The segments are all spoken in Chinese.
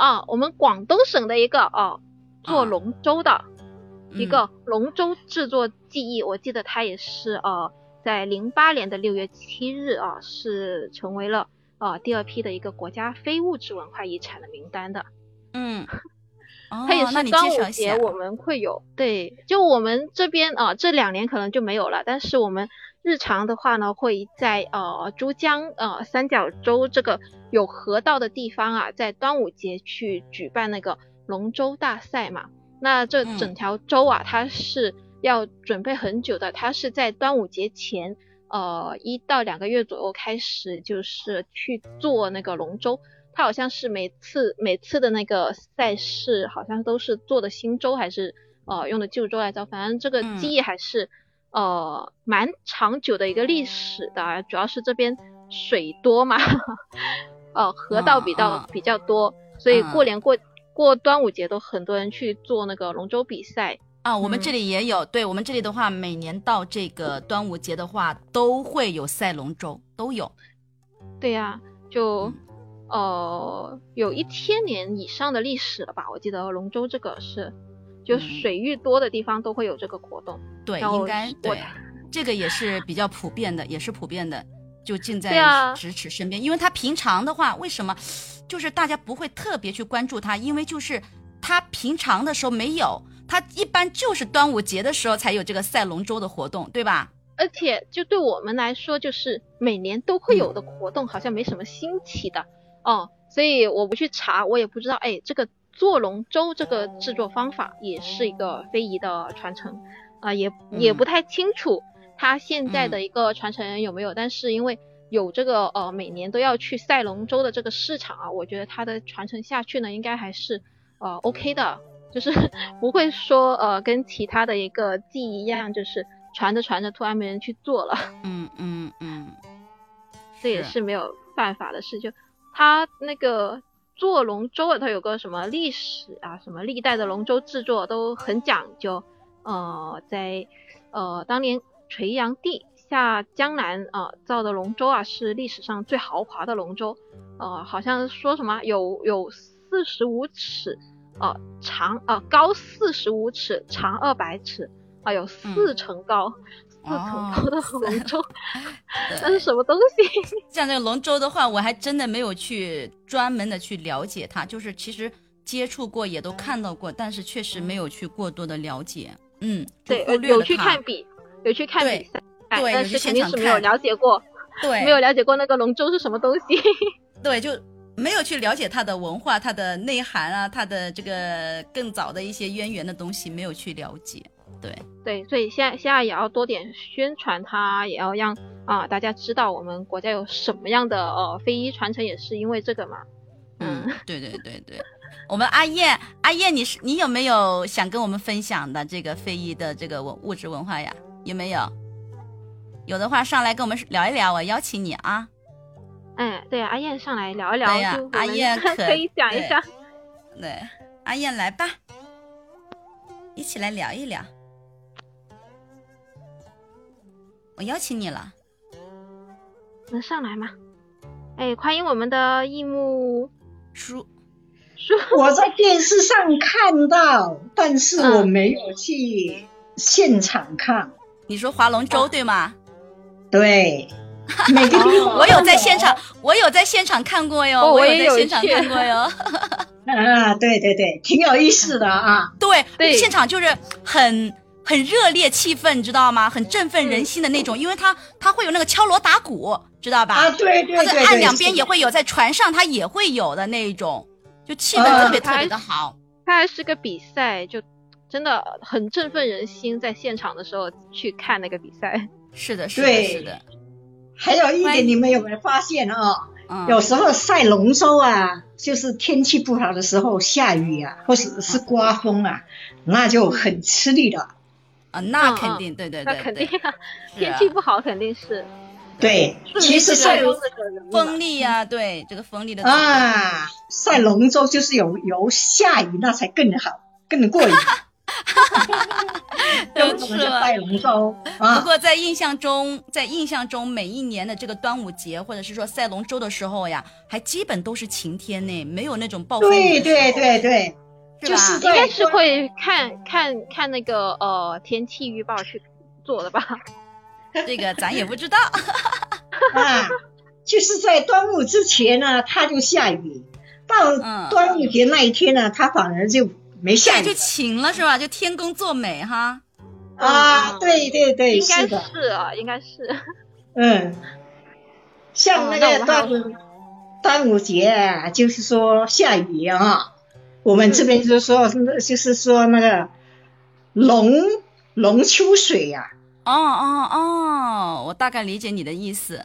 啊，我们广东省的一个哦做龙舟的一个龙舟制作技艺，我记得它也是呃在零八年的六月七日啊是成为了呃第二批的一个国家非物质文化遗产的名单的。嗯，它也是端午节我们会有，对，就我们这边啊这两年可能就没有了，但是我们。日常的话呢，会在呃珠江呃三角洲这个有河道的地方啊，在端午节去举办那个龙舟大赛嘛。那这整条舟啊，它是要准备很久的，它是在端午节前呃一到两个月左右开始，就是去做那个龙舟。它好像是每次每次的那个赛事，好像都是做的新舟还是呃用的旧舟来着？反正这个技艺还是。呃，蛮长久的一个历史的，主要是这边水多嘛，呃，河道比较比较多，所以过年过过端午节都很多人去做那个龙舟比赛啊。我们这里也有，对我们这里的话，每年到这个端午节的话，都会有赛龙舟，都有。对呀，就呃有一千年以上的历史了吧？我记得龙舟这个是。就水域多的地方都会有这个活动，对，应该对，这个也是比较普遍的，也是普遍的，就近在咫尺身边。因为它平常的话，为什么就是大家不会特别去关注它？因为就是它平常的时候没有，它一般就是端午节的时候才有这个赛龙舟的活动，对吧？而且就对我们来说，就是每年都会有的活动，好像没什么新奇的哦。所以我不去查，我也不知道，哎，这个。做龙舟这个制作方法也是一个非遗的传承，啊，也也不太清楚它现在的一个传承人有没有，但是因为有这个呃每年都要去赛龙舟的这个市场啊，我觉得它的传承下去呢，应该还是呃 OK 的，就是 不会说呃跟其他的一个技艺一样，就是传着传着突然没人去做了。嗯嗯嗯，这也是没有办法的事，就它那个。做龙舟啊，它有个什么历史啊？什么历代的龙舟制作都很讲究。呃，在呃当年垂杨帝下江南啊造的龙舟啊，是历史上最豪华的龙舟。呃，好像说什么有有四十五尺，呃长呃高四十五尺，长二百尺，啊有四层高。四层高的龙舟 那是什么东西？像这个龙舟的话，我还真的没有去专门的去了解它，就是其实接触过，也都看到过，但是确实没有去过多的了解。嗯，对，有去看比，有去看比赛，对，但是肯定是没有了解过，对，没有了解过那个龙舟是什么东西。对，就没有去了解它的文化、它的内涵啊，它的这个更早的一些渊源的东西，没有去了解。对对，所以现在现在也要多点宣传它，也要让啊大家知道我们国家有什么样的呃非遗传承，也是因为这个嘛。嗯，对对对对，我们阿燕阿燕，你是你有没有想跟我们分享的这个非遗的这个文物质文化呀？有没有？有的话上来跟我们聊一聊，我邀请你啊。嗯，对，阿燕上来聊一聊，呀，阿燕 可以讲一下。对，阿燕来吧，一起来聊一聊。我邀请你了，能上来吗？哎，欢迎我们的易木叔叔。我在电视上看到，但是我没有去现场看。你说划龙舟对吗？对，每个地方我有在现场，我有在现场看过哟，我也在现场看过哟。啊，对对对，挺有意思的啊。对对，现场就是很。很热烈气氛，你知道吗？很振奋人心的那种，因为它它会有那个敲锣打鼓，知道吧？啊，对对对。它在岸两边也会有，在船上它也会有的那种，就气氛特别特别的好。它还是个比赛，就真的很振奋人心。在现场的时候去看那个比赛，是的，是的，是的。还有一点，你们有没有发现啊？有时候赛龙舟啊，就是天气不好的时候，下雨啊，或者是刮风啊，那就很吃力的。啊，那肯定，对对对，那肯定啊，天气不好肯定是。对，其实赛龙风力呀，对这个风力的啊，赛龙舟就是有有下雨那才更好，更过瘾。哈哈哈。都是赛龙舟。不过在印象中，在印象中，每一年的这个端午节或者是说赛龙舟的时候呀，还基本都是晴天呢，没有那种暴风雨。对对对对，就是应该是会看看看那个呃天气预报去做的吧。这个咱也不知道。啊，就是在端午之前呢，它就下雨。到端午节那一天呢，它反而就没下雨，就晴了是吧？就天公作美哈。啊，对对对，应该是啊，应该是。嗯，像那个端午端午节，就是说下雨啊。我们这边就是说，就是说那个龙龙秋水呀。哦哦哦，我大概理解你的意思。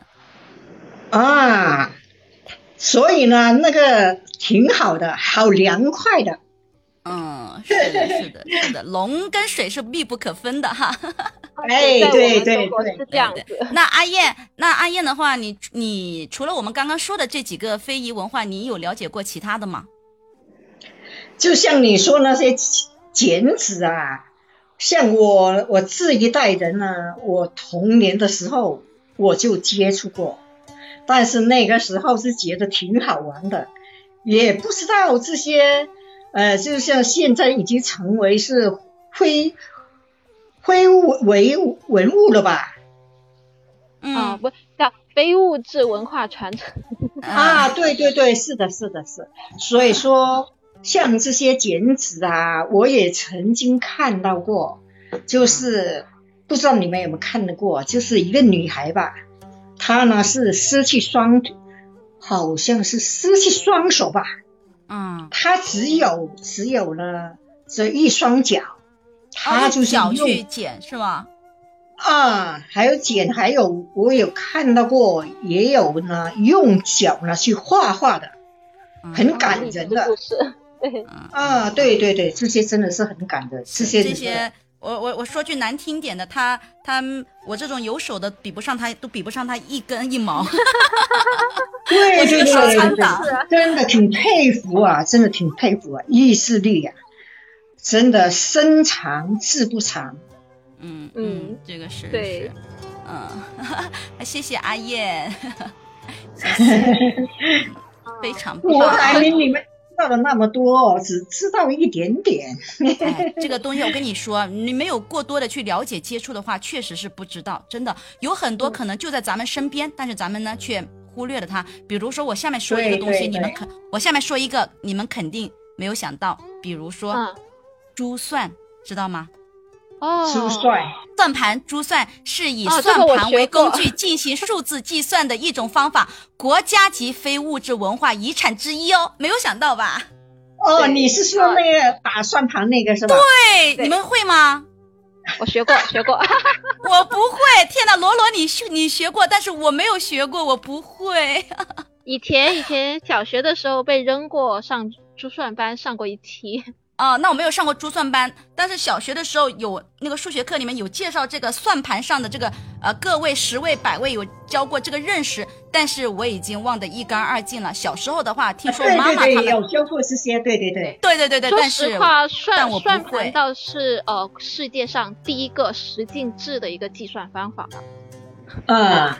啊。所以呢，那个挺好的，好凉快的。嗯，是的，是的，是的，龙跟水是密不可分的哈。哎，对对对，是这样子。那阿燕，那阿燕的话，你你除了我们刚刚说的这几个非遗文化，你有了解过其他的吗？就像你说那些剪纸啊，像我我这一代人呢，我童年的时候我就接触过。但是那个时候是觉得挺好玩的，也不知道这些，呃，就像现在已经成为是非非物为文物了吧？啊，不叫非物质文化传承啊，对对对，是的，是的，是。所以说，像这些剪纸啊，我也曾经看到过，就是不知道你们有没有看到过，就是一个女孩吧。她呢是失去双，好像是失去双手吧。嗯，她只有只有呢这一双脚，她就是脚去剪是吗？啊，还有剪，还有我有看到过，也有呢用脚呢去画画的，很感人的。对，啊，对对对，这些真的是很赶的，这些这些。我我我说句难听点的，他他我这种有手的比不上他，都比不上他一根一毛。对对对，真的挺佩服啊，真的挺佩服啊，意志力呀，真的身长志不长。嗯嗯，这个是对，嗯，谢谢阿燕，谢谢，非常棒。我你们。知道的那么多，只知道一点点。这个东西我跟你说，你没有过多的去了解接触的话，确实是不知道。真的有很多可能就在咱们身边，但是咱们呢却忽略了它。比如说我下面说一个东西，你们肯我下面说一个，你们肯定没有想到。比如说珠算，知道吗？哦，珠算，算盘珠算是以算盘为工具进行数字计算的一种方法，国家级非物质文化遗产之一哦，没有想到吧？哦，你是说那个打算盘那个是吧？对，你们会吗？我学过，学过。我不会，天哪，罗罗，你学你学过，但是我没有学过，我不会。以前以前小学的时候被扔过上珠算班，上过一期。哦，那我没有上过珠算班，但是小学的时候有那个数学课里面有介绍这个算盘上的这个呃个位、十位、百位有教过这个认识，但是我已经忘得一干二净了。小时候的话，听说妈妈他们有教过这些，对对对，对对对对。说实话，算算盘倒是呃世界上第一个十进制的一个计算方法。嗯，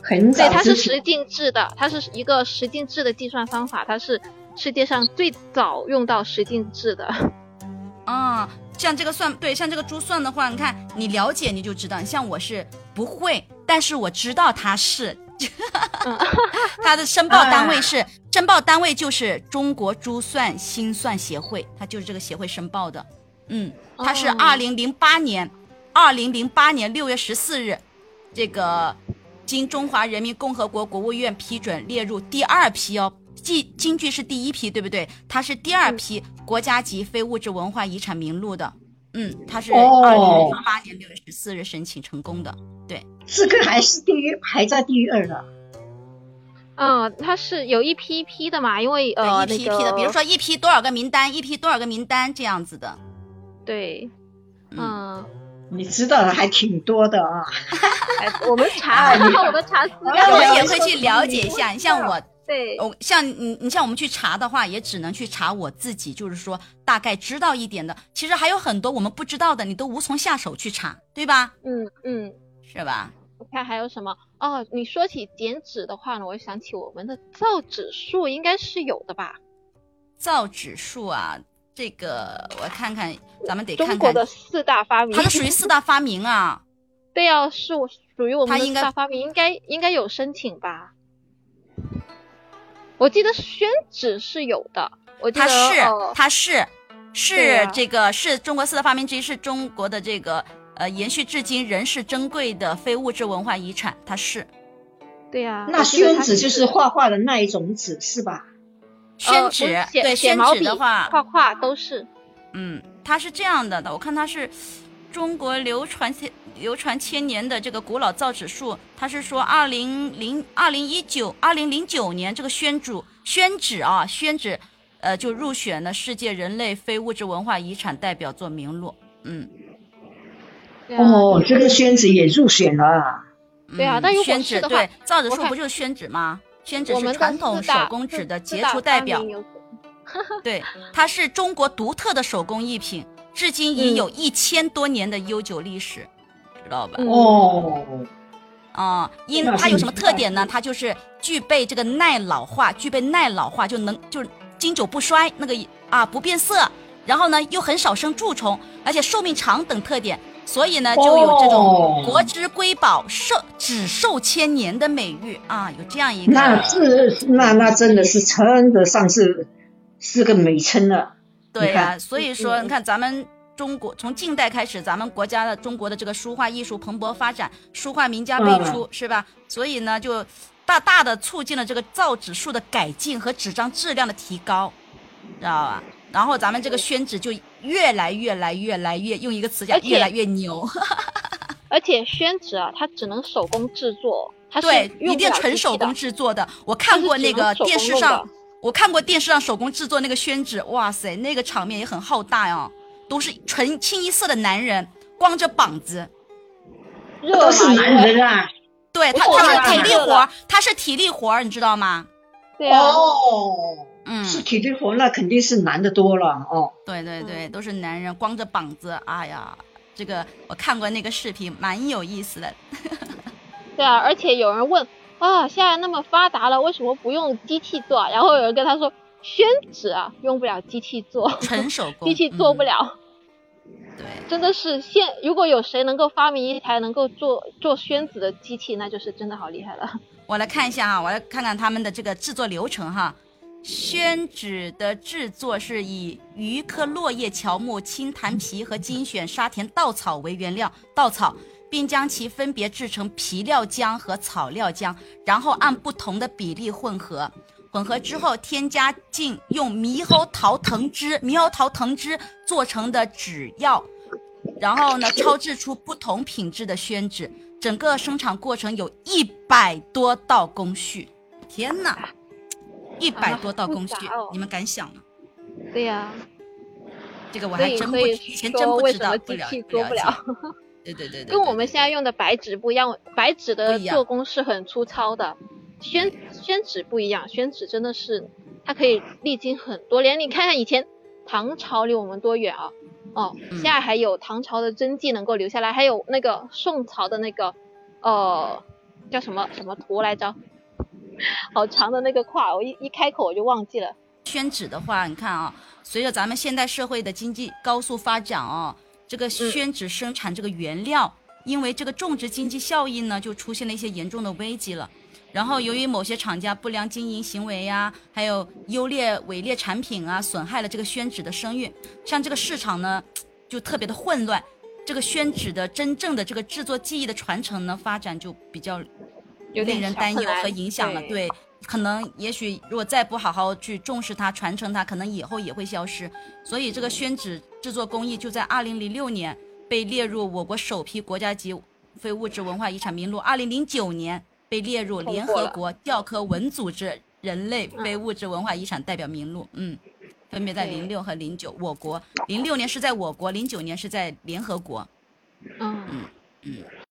很早。对，它是十进制的，它是一个十进制的计算方法，它是。世界上最早用到十进制的，啊，像这个算对，像这个珠算的话，你看你了解你就知道。像我是不会，但是我知道它是，它的申报单位是申报单位就是中国珠算心算协会，它就是这个协会申报的。嗯，它是二零零八年，二零零八年六月十四日，这个经中华人民共和国国务院批准列入第二批哦。京京剧是第一批，对不对？它是第二批国家级非物质文化遗产名录的。嗯，它是二零零八年六月十四日申请成功的。对，这个还是第一，排在第二的。嗯，它是有一批一批的嘛，因为呃，一批一批的，比如说一批多少个名单，一批多少个名单这样子的。对，嗯，你知道的还挺多的啊。我们查，我们查资料，我们也会去了解一下。你像我。对，我像你你像我们去查的话，也只能去查我自己，就是说大概知道一点的。其实还有很多我们不知道的，你都无从下手去查，对吧？嗯嗯，是吧？我看还有什么哦？你说起减脂的话呢，我想起我们的造纸术应该是有的吧？造纸术啊，这个我看看，咱们得看看。中国的四大发明，它是属于四大发明啊。对啊，是我属于我们的四大发明，应该应该有申请吧？我记得宣纸是有的，我记得它是它是是这个是中国四大发明之一，是中国的这个呃延续至今仍是珍贵的非物质文化遗产，它是。对呀，那宣纸就是画画的那一种纸是吧？宣纸对宣纸的话，画画都是。嗯，它是这样的的，我看它是中国流传千流传千年的这个古老造纸术，它是说二零零二零一九二零零九年这个宣纸宣纸啊宣纸，呃就入选了世界人类非物质文化遗产代表作名录。嗯，哦，这个宣纸也入选了。对啊，但宣纸对造纸术不就是宣纸吗？宣纸是传统手工纸的杰出代表。对，它是中国独特的手工艺品，至今已有一千多年的悠久历史，知道吧？哦，啊，因它有什么特点呢？它就是具备这个耐老化，具备耐老化就能就是经久不衰，那个啊不变色，然后呢又很少生蛀虫，而且寿命长等特点，所以呢就有这种国之瑰宝、寿只寿千年的美誉啊，有这样一个。那是那那真的是称得上是。是个美称了，对呀，所以说你看咱们中国从近代开始，咱们国家的中国的这个书画艺术蓬勃发展，书画名家辈出，是吧？所以呢，就大大的促进了这个造纸术的改进和纸张质量的提高，知道吧？然后咱们这个宣纸就越来越来越来越用一个词讲，越来越牛。而且宣纸啊，它只能手工制作，它是对，一定纯手工制作的。我看过那个电视上。我看过电视上手工制作那个宣纸，哇塞，那个场面也很浩大呀，都是纯清一色的男人，光着膀子，都是男人啊，对他他是体力活，他是体力活，你知道吗？对啊，嗯，是体力活，那肯定是男的多了哦。对对对，都是男人，光着膀子，哎呀，这个我看过那个视频，蛮有意思的。对啊，而且有人问。啊，现在那么发达了，为什么不用机器做？然后有人跟他说，宣纸啊，用不了机器做，纯手工，机器做不了。对，真的是现，如果有谁能够发明一台能够做做宣纸的机器，那就是真的好厉害了。我来看一下哈，我来看看他们的这个制作流程哈。宣纸的制作是以榆科落叶乔木、青檀皮和精选沙田稻草为原料，稻草。并将其分别制成皮料浆和草料浆，然后按不同的比例混合。混合之后，添加进用猕猴桃藤汁、猕猴桃藤汁做成的纸药，然后呢，超制出不同品质的宣纸。整个生产过程有一百多道工序。天哪，一百多道工序，你们敢想吗？对呀，这个我还真不以前真不知道，不了不了。对对对，跟我们现在用的白纸不一样，白纸的做工是很粗糙的，宣宣纸不一样，宣纸真的是它可以历经很多年。你看看以前唐朝离我们多远啊？哦，现在还有唐朝的真迹能够留下来，还有那个宋朝的那个呃叫什么什么图来着？好长的那个话，我一一开口我就忘记了。宣纸的话，你看啊，随着咱们现代社会的经济高速发展啊。这个宣纸生产这个原料，因为这个种植经济效益呢，就出现了一些严重的危机了。然后由于某些厂家不良经营行为呀，还有优劣伪劣产品啊，损害了这个宣纸的声誉。像这个市场呢，就特别的混乱。这个宣纸的真正的这个制作技艺的传承呢，发展就比较令人担忧和影响了。对，可能也许如果再不好好去重视它、传承它，可能以后也会消失。所以这个宣纸。制作工艺就在二零零六年被列入我国首批国家级非物质文化遗产名录，二零零九年被列入联合国教科文组织人类非物质文化遗产代表名录。嗯，分别在零六和零九。我国零六年是在我国，零九年是在联合国。嗯嗯嗯。